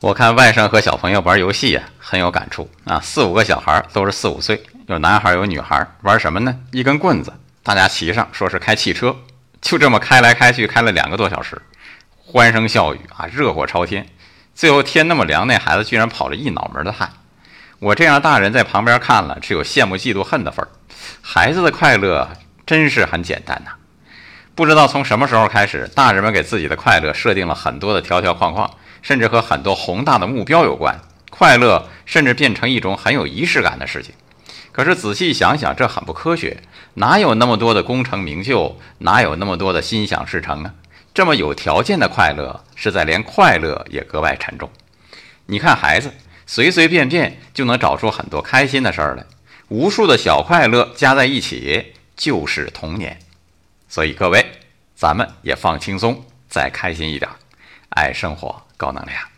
我看外甥和小朋友玩游戏呀，很有感触啊。四五个小孩都是四五岁，有男孩有女孩，玩什么呢？一根棍子，大家骑上，说是开汽车，就这么开来开去，开了两个多小时，欢声笑语啊，热火朝天。最后天那么凉，那孩子居然跑了一脑门的汗。我这样大人在旁边看了，只有羡慕、嫉妒、恨的份儿。孩子的快乐真是很简单呐。不知道从什么时候开始，大人们给自己的快乐设定了很多的条条框框，甚至和很多宏大的目标有关。快乐甚至变成一种很有仪式感的事情。可是仔细想想，这很不科学。哪有那么多的功成名就？哪有那么多的心想事成呢？这么有条件的快乐，是在连快乐也格外沉重。你看孩子，随随便便就能找出很多开心的事儿来，无数的小快乐加在一起就是童年。所以各位，咱们也放轻松，再开心一点，爱生活，高能量。